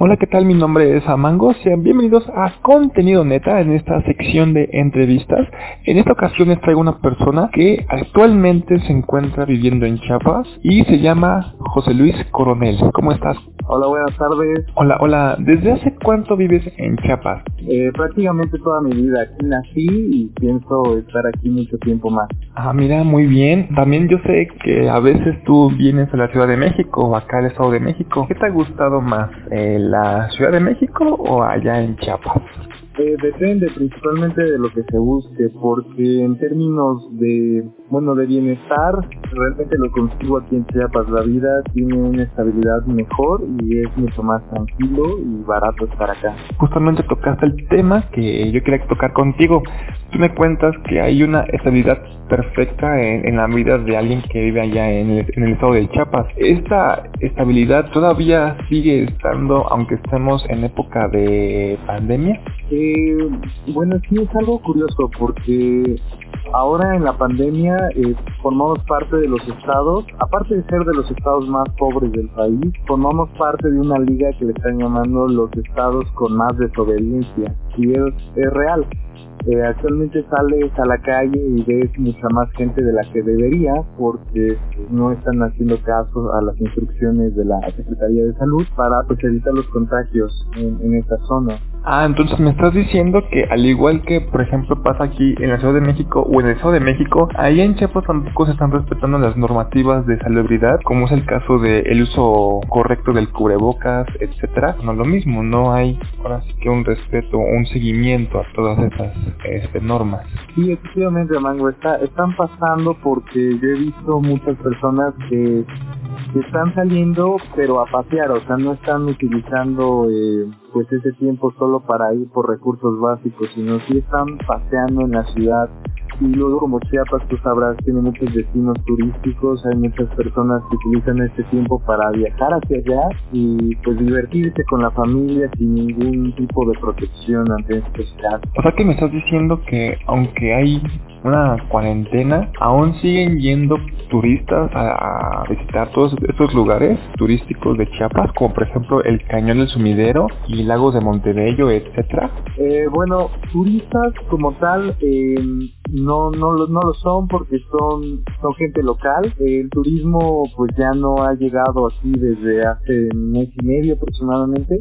Hola, ¿qué tal? Mi nombre es Amango. Sean bienvenidos a Contenido Neta en esta sección de entrevistas. En esta ocasión les traigo una persona que actualmente se encuentra viviendo en Chiapas y se llama José Luis Coronel. ¿Cómo estás? Hola, buenas tardes. Hola, hola. ¿Desde hace cuánto vives en Chiapas? Eh, prácticamente toda mi vida. Aquí nací y pienso estar aquí mucho tiempo más. Ah, mira, muy bien. También yo sé que a veces tú vienes a la Ciudad de México o acá al Estado de México. ¿Qué te ha gustado más, eh, la Ciudad de México o allá en Chiapas? Eh, depende principalmente de lo que se busque, porque en términos de, bueno, de bienestar, realmente lo consigo aquí en Chiapas. La vida tiene una estabilidad mejor y es mucho más tranquilo y barato estar acá. Justamente tocaste el tema que yo quería tocar contigo. Tú me cuentas que hay una estabilidad perfecta en, la vida de alguien que vive allá en el, en el, estado de Chiapas. ¿Esta estabilidad todavía sigue estando aunque estemos en época de pandemia? Eh, bueno, sí es algo curioso porque ahora en la pandemia eh, formamos parte de los estados, aparte de ser de los estados más pobres del país, formamos parte de una liga que le están llamando los estados con más desobediencia y es, real. Eh, actualmente sales a la calle y ves mucha más gente de la que debería porque no están haciendo caso a las instrucciones de la Secretaría de Salud para pues, evitar los contagios en, en esta zona. Ah, entonces me estás diciendo que al igual que por ejemplo pasa aquí en la Ciudad de México o en el Estado de México, ahí en Chiapas tampoco se están respetando las normativas de salubridad, como es el caso del el uso correcto del cubrebocas, etcétera. No lo mismo, no hay ahora sí que un respeto, un seguimiento a todas esas este, normas. Sí, efectivamente, Mango, está, están pasando porque yo he visto muchas personas que están saliendo pero a pasear, o sea, no están utilizando eh, pues ese tiempo solo para ir por recursos básicos, sino sí están paseando en la ciudad. Y luego como Chiapas tú sabrás tiene muchos destinos turísticos hay muchas personas que utilizan este tiempo para viajar hacia allá y pues divertirse con la familia sin ningún tipo de protección ante estos casos. O sea que me estás diciendo que aunque hay una cuarentena, aún siguen yendo turistas a, visitar todos estos lugares turísticos de Chiapas, como por ejemplo el Cañón del Sumidero y lagos de Montebello, etcétera. Eh, bueno, turistas como tal, eh, no, no, no lo son porque son, son gente local. El turismo pues ya no ha llegado así desde hace mes y medio aproximadamente.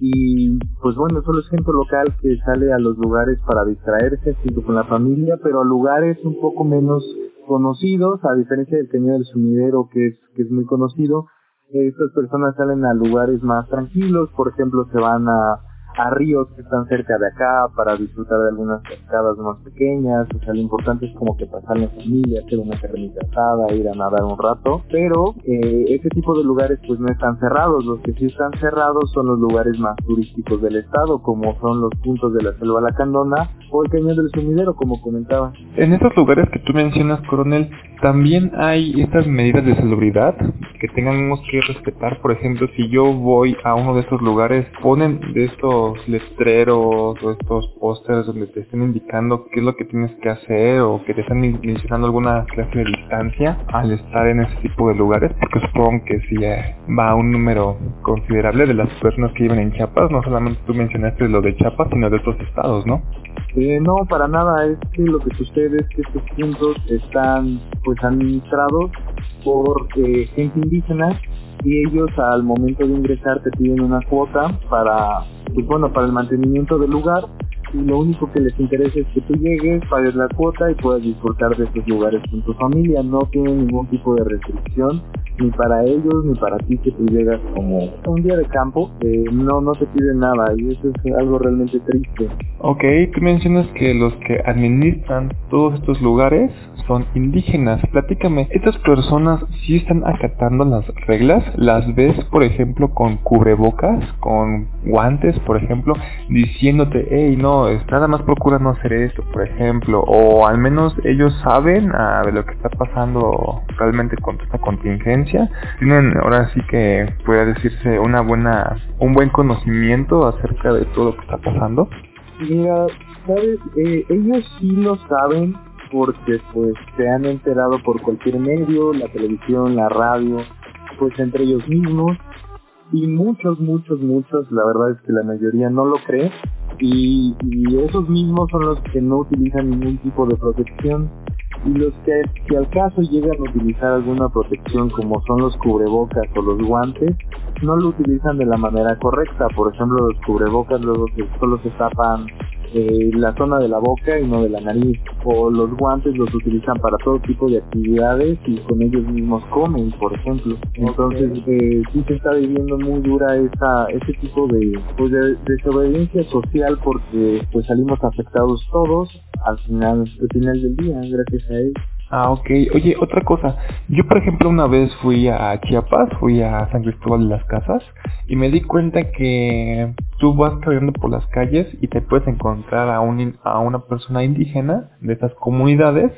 Y pues bueno, solo es gente local que sale a los lugares para distraerse junto con la familia, pero a lugares un poco menos conocidos, a diferencia del Cañón del Sumidero que es, que es muy conocido. Estas personas salen a lugares más tranquilos, por ejemplo, se van a a ríos que están cerca de acá para disfrutar de algunas cascadas más pequeñas, o sea, lo importante es como que pasar en familia, hacer una carnita asada, ir a nadar un rato, pero eh, ese tipo de lugares pues no están cerrados, los que sí están cerrados son los lugares más turísticos del estado, como son los puntos de la selva lacandona o el cañón del sumidero, como comentaba. En esos lugares que tú mencionas, coronel, también hay estas medidas de salubridad que tengamos que respetar, por ejemplo, si yo voy a uno de estos lugares, ponen de estos letreros o estos pósters donde te estén indicando qué es lo que tienes que hacer o que te están mencionando alguna clase de distancia al estar en ese tipo de lugares, porque supongo que si va un número considerable de las personas que viven en Chiapas, no solamente tú mencionaste lo de Chiapas, sino de otros estados, ¿no? Eh, no, para nada, es que lo que sucede es que estos puntos están pues administrados por eh, gente indígena y ellos al momento de ingresar te piden una cuota para, pues bueno, para el mantenimiento del lugar y lo único que les interesa es que tú llegues, pagues la cuota y puedas disfrutar de estos lugares con tu familia. No tienen ningún tipo de restricción, ni para ellos ni para ti que tú llegas como un día de campo. Eh, no, no te piden nada y eso es algo realmente triste. Ok, tú mencionas que los que administran todos estos lugares son indígenas. Platícame, ¿estas personas sí están acatando las reglas? ¿Las ves, por ejemplo, con cubrebocas, con guantes, por ejemplo, diciéndote, hey, no, nada más procura no hacer esto, por ejemplo, o al menos ellos saben ah, de lo que está pasando realmente con esta contingencia? Tienen ahora sí que puede decirse una buena, un buen conocimiento acerca de todo lo que está pasando. Mira, sabes, eh, ellos sí lo saben, porque pues se han enterado por cualquier medio, la televisión, la radio, pues entre ellos mismos. y muchos, muchos, muchos, la verdad es que la mayoría no lo cree y, y esos mismos son los que no utilizan ningún tipo de protección y los que si al caso llegan a utilizar alguna protección como son los cubrebocas o los guantes, no lo utilizan de la manera correcta. Por ejemplo, los cubrebocas luego solo se tapan eh, la zona de la boca y no de la nariz. O los guantes los utilizan para todo tipo de actividades y con ellos mismos comen, por ejemplo. Entonces eh, sí se está viviendo muy dura esa, ese tipo de, pues de desobediencia social porque pues salimos afectados todos al final, al final del día, gracias a él. Ah, ok. Oye, otra cosa. Yo, por ejemplo, una vez fui a Chiapas, fui a San Cristóbal de las Casas y me di cuenta que tú vas caminando por las calles y te puedes encontrar a, un, a una persona indígena de estas comunidades,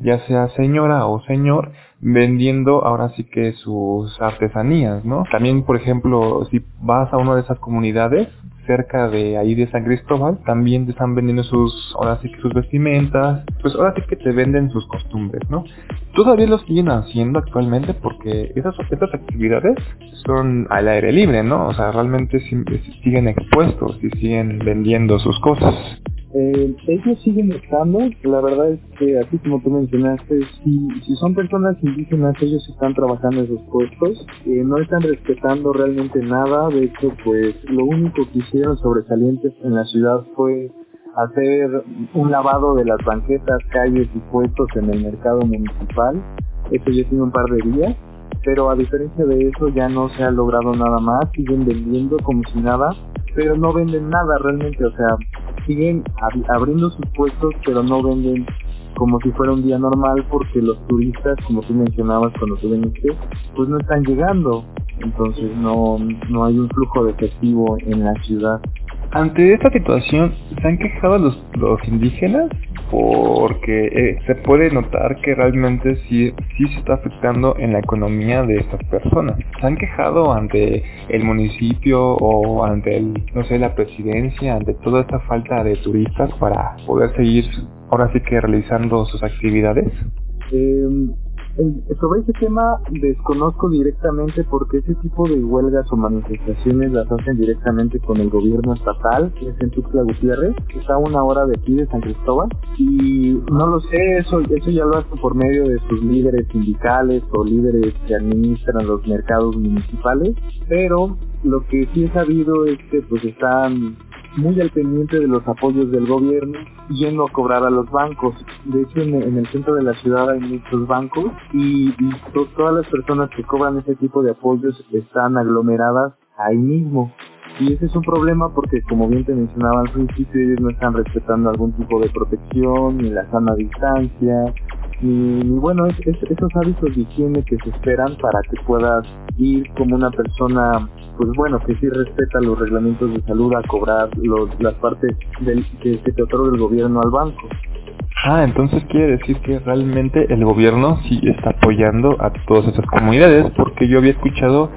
ya sea señora o señor, vendiendo ahora sí que sus artesanías, ¿no? También, por ejemplo, si vas a una de esas comunidades, cerca de ahí de San Cristóbal, también te están vendiendo sus, ahora sí que sus vestimentas, pues ahora sí que te venden sus costumbres, ¿no? Todavía lo siguen haciendo actualmente porque esas, actividades son al aire libre, ¿no? O sea, realmente siguen expuestos y siguen vendiendo sus cosas. Eh, ellos siguen estando, la verdad es que así como tú mencionaste, si, si son personas indígenas, ellos están trabajando en sus puestos, eh, no están respetando realmente nada, de hecho pues lo único que hicieron sobresalientes en la ciudad fue hacer un lavado de las banquetas, calles y puestos en el mercado municipal, eso ya tiene un par de días, pero a diferencia de eso ya no se ha logrado nada más, siguen vendiendo como si nada, pero no venden nada realmente, o sea, siguen abriendo sus puestos, pero no venden como si fuera un día normal porque los turistas, como tú mencionabas cuando tú viniste, pues no están llegando. Entonces no, no hay un flujo de efectivo en la ciudad. Ante esta situación, ¿se han quejado los, los indígenas? Porque eh, se puede notar que realmente sí, sí se está afectando en la economía de estas personas. ¿Se han quejado ante el municipio o ante el, no sé, la presidencia, ante toda esta falta de turistas para poder seguir ahora sí que realizando sus actividades? Eh, sobre ese tema desconozco directamente porque ese tipo de huelgas o manifestaciones las hacen directamente con el gobierno estatal, que es en Tuxtla Gutiérrez, que está a una hora de aquí de San Cristóbal. Y no lo sé, eso, eso ya lo hacen por medio de sus líderes sindicales o líderes que administran los mercados municipales. Pero lo que sí he sabido es que pues están muy al pendiente de los apoyos del gobierno, yendo a cobrar a los bancos. De hecho, en, el centro de la ciudad hay muchos bancos y, todas las personas que cobran ese tipo de apoyos están aglomeradas ahí mismo. Y ese es un problema porque, como bien te mencionaba al principio, ellos no están respetando algún tipo de protección, ni la sana distancia, ni, bueno, es, esos hábitos de higiene que se esperan para que puedas ir como una persona pues bueno, que sí respeta los reglamentos de salud a cobrar los, las partes del, que, te otorga el gobierno al banco. Ah, entonces quiere decir que realmente el gobierno sí está apoyando a todas esas comunidades, porque yo había escuchado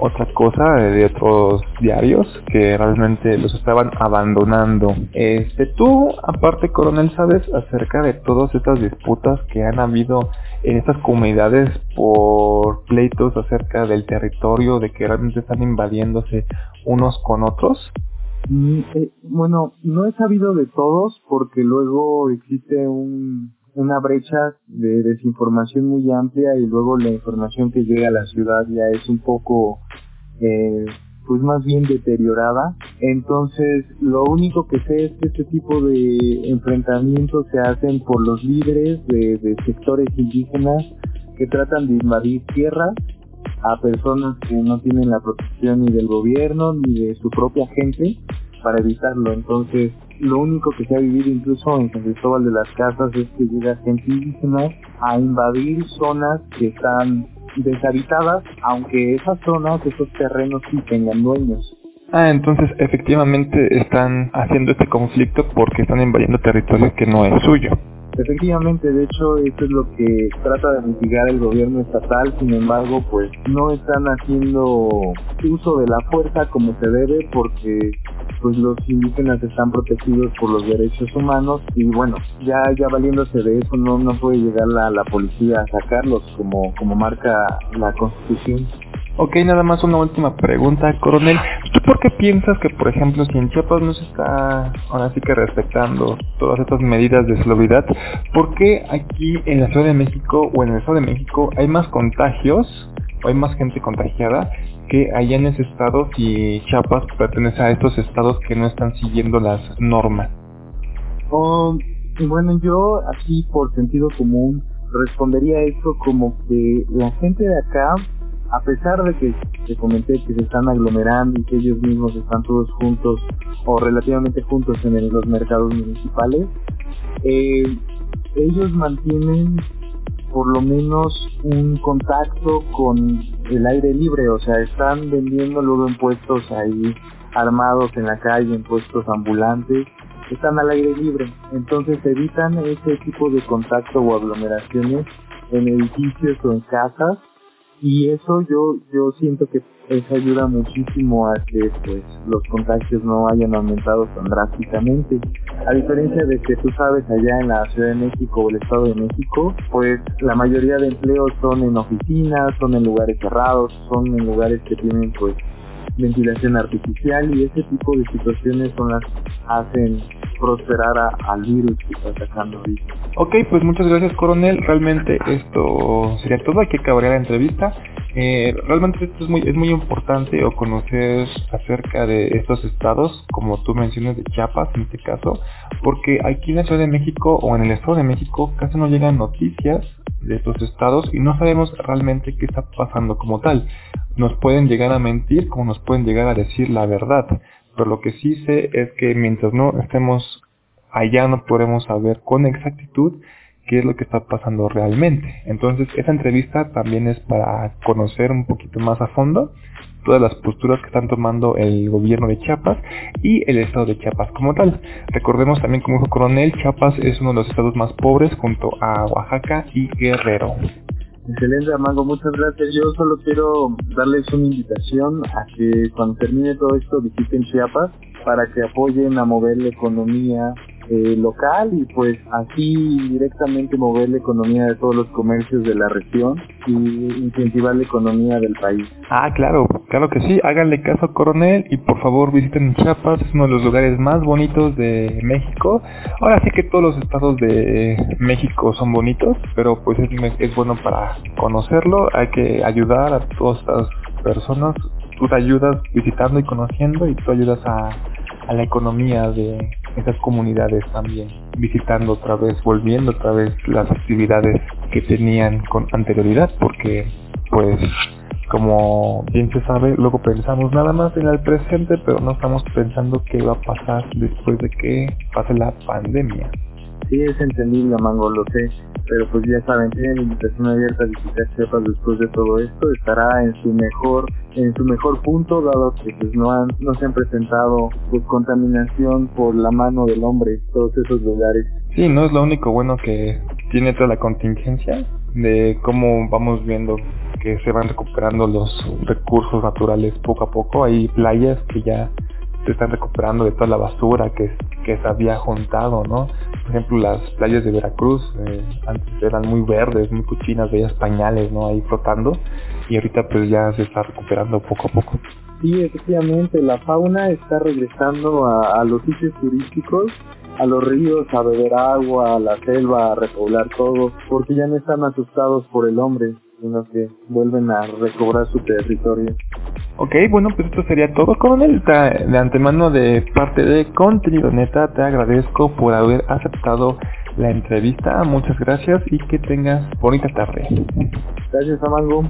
otra cosa de otros diarios que realmente los estaban abandonando. Este, tú, aparte, coronel, sabes acerca de todas estas disputas que han habido en estas comunidades por pleitos acerca del territorio, de que realmente están invadiéndose unos con otros? Mm, eh, bueno, no he sabido de todos porque luego existe un, una brecha de desinformación muy amplia y luego la información que llega a la ciudad ya es un poco eh, pues más bien deteriorada. Entonces, lo único que sé es que este tipo de enfrentamientos se hacen por los líderes de, de sectores indígenas que tratan de invadir tierras a personas que no tienen la protección ni del gobierno ni de su propia gente para evitarlo. Entonces, lo único que se ha vivido incluso en San Cristóbal de las Casas es que llega gente indígena a invadir zonas que están deshabitadas, aunque esas zonas, esos terrenos sí tengan dueños. Ah, entonces efectivamente están haciendo este conflicto porque están invadiendo territorio que no es suyo. Efectivamente, de hecho, eso es lo que trata de mitigar el gobierno estatal, sin embargo, pues no están haciendo uso de la fuerza como se debe porque pues los indígenas están protegidos por los derechos humanos y bueno, ya ya valiéndose de eso no puede llegar la, la policía a sacarlos como como marca la Constitución. Ok, nada más una última pregunta, coronel. ¿Tú por qué piensas que, por ejemplo, si en Chiapas no se está ahora sí que respetando todas estas medidas de salubridad, ¿por qué aquí en la Ciudad de México o en el Estado de México hay más contagios o hay más gente contagiada que allá en ese estado si Chiapas pertenece a estos estados que no están siguiendo las normas? Oh, bueno, yo aquí por sentido común respondería esto como que la gente de acá a pesar de que te comenté que se están aglomerando y que ellos mismos están todos juntos o relativamente juntos en los mercados municipales, eh, ellos mantienen por lo menos un contacto con el aire libre, o sea, están vendiendo luego en puestos ahí armados en la calle, en puestos ambulantes, están al aire libre, entonces evitan ese tipo de contacto o aglomeraciones en edificios o en casas y eso yo yo siento que eso ayuda muchísimo a que pues los contagios no hayan aumentado tan drásticamente a diferencia de que tú sabes allá en la Ciudad de México o el Estado de México pues la mayoría de empleos son en oficinas son en lugares cerrados son en lugares que tienen pues ventilación artificial y ese tipo de situaciones son las que hacen prosperar al virus que está atacando ahorita. Ok, pues muchas gracias coronel, realmente esto sería todo, aquí acabaría la entrevista. Eh, realmente esto es muy, es muy importante o conocer acerca de estos estados, como tú mencionas de Chiapas en este caso, porque aquí en la Ciudad de México o en el Estado de México casi no llegan noticias de estos estados y no sabemos realmente qué está pasando como tal. Nos pueden llegar a mentir como nos pueden llegar a decir la verdad, pero lo que sí sé es que mientras no estemos allá no podremos saber con exactitud qué es lo que está pasando realmente. Entonces, esta entrevista también es para conocer un poquito más a fondo todas las posturas que están tomando el gobierno de Chiapas y el estado de Chiapas como tal. Recordemos también, como dijo Coronel, Chiapas es uno de los estados más pobres junto a Oaxaca y Guerrero. Excelente, Amango, muchas gracias. Yo solo quiero darles una invitación a que cuando termine todo esto visiten Chiapas para que apoyen a mover la economía eh, local y pues así directamente mover la economía de todos los comercios de la región y incentivar la economía del país. Ah, claro, claro que sí, háganle caso Coronel y por favor visiten Chiapas, es uno de los lugares más bonitos de México. Ahora sí que todos los estados de México son bonitos, pero pues es, bueno para conocerlo, hay que ayudar a todas estas personas, tú te ayudas visitando y conociendo y tú ayudas a la economía de esas comunidades también, visitando otra vez, volviendo otra vez las actividades que tenían con anterioridad, porque pues como bien se sabe, luego pensamos nada más en el presente, pero no estamos pensando qué va a pasar después de que pase la pandemia. Sí, es entendible, Mango, lo sé pero pues ya saben, tienen invitación abierta a visitar Chiapas después de todo esto, estará en su mejor, en su mejor punto, dado que pues no han, no se han presentado pues contaminación por la mano del hombre, todos esos lugares. Sí, no es lo único bueno que tiene toda la contingencia de cómo vamos viendo que se van recuperando los recursos naturales poco a poco. Hay playas que ya se están recuperando de toda la basura que, que se había juntado, ¿no? Por ejemplo, las playas de Veracruz eh, antes eran muy verdes, muy cochinas, veías pañales, ¿no? Ahí flotando y ahorita pues ya se está recuperando poco a poco. Sí, efectivamente, la fauna está regresando a, los sitios turísticos a los ríos a beber agua, a la selva a repoblar todo, porque ya no están asustados por el hombre, sino que vuelven a recobrar su territorio. Ok, bueno, pues esto sería todo, coronel. De antemano de parte de Neta, te agradezco por haber aceptado la entrevista. Muchas gracias y que tengas bonita tarde. Gracias, Amango.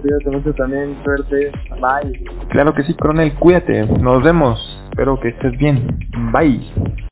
Cuídate mucho también, suerte. Bye. Claro que sí, coronel, cuídate. Nos vemos. Espero que estés bien. Bye.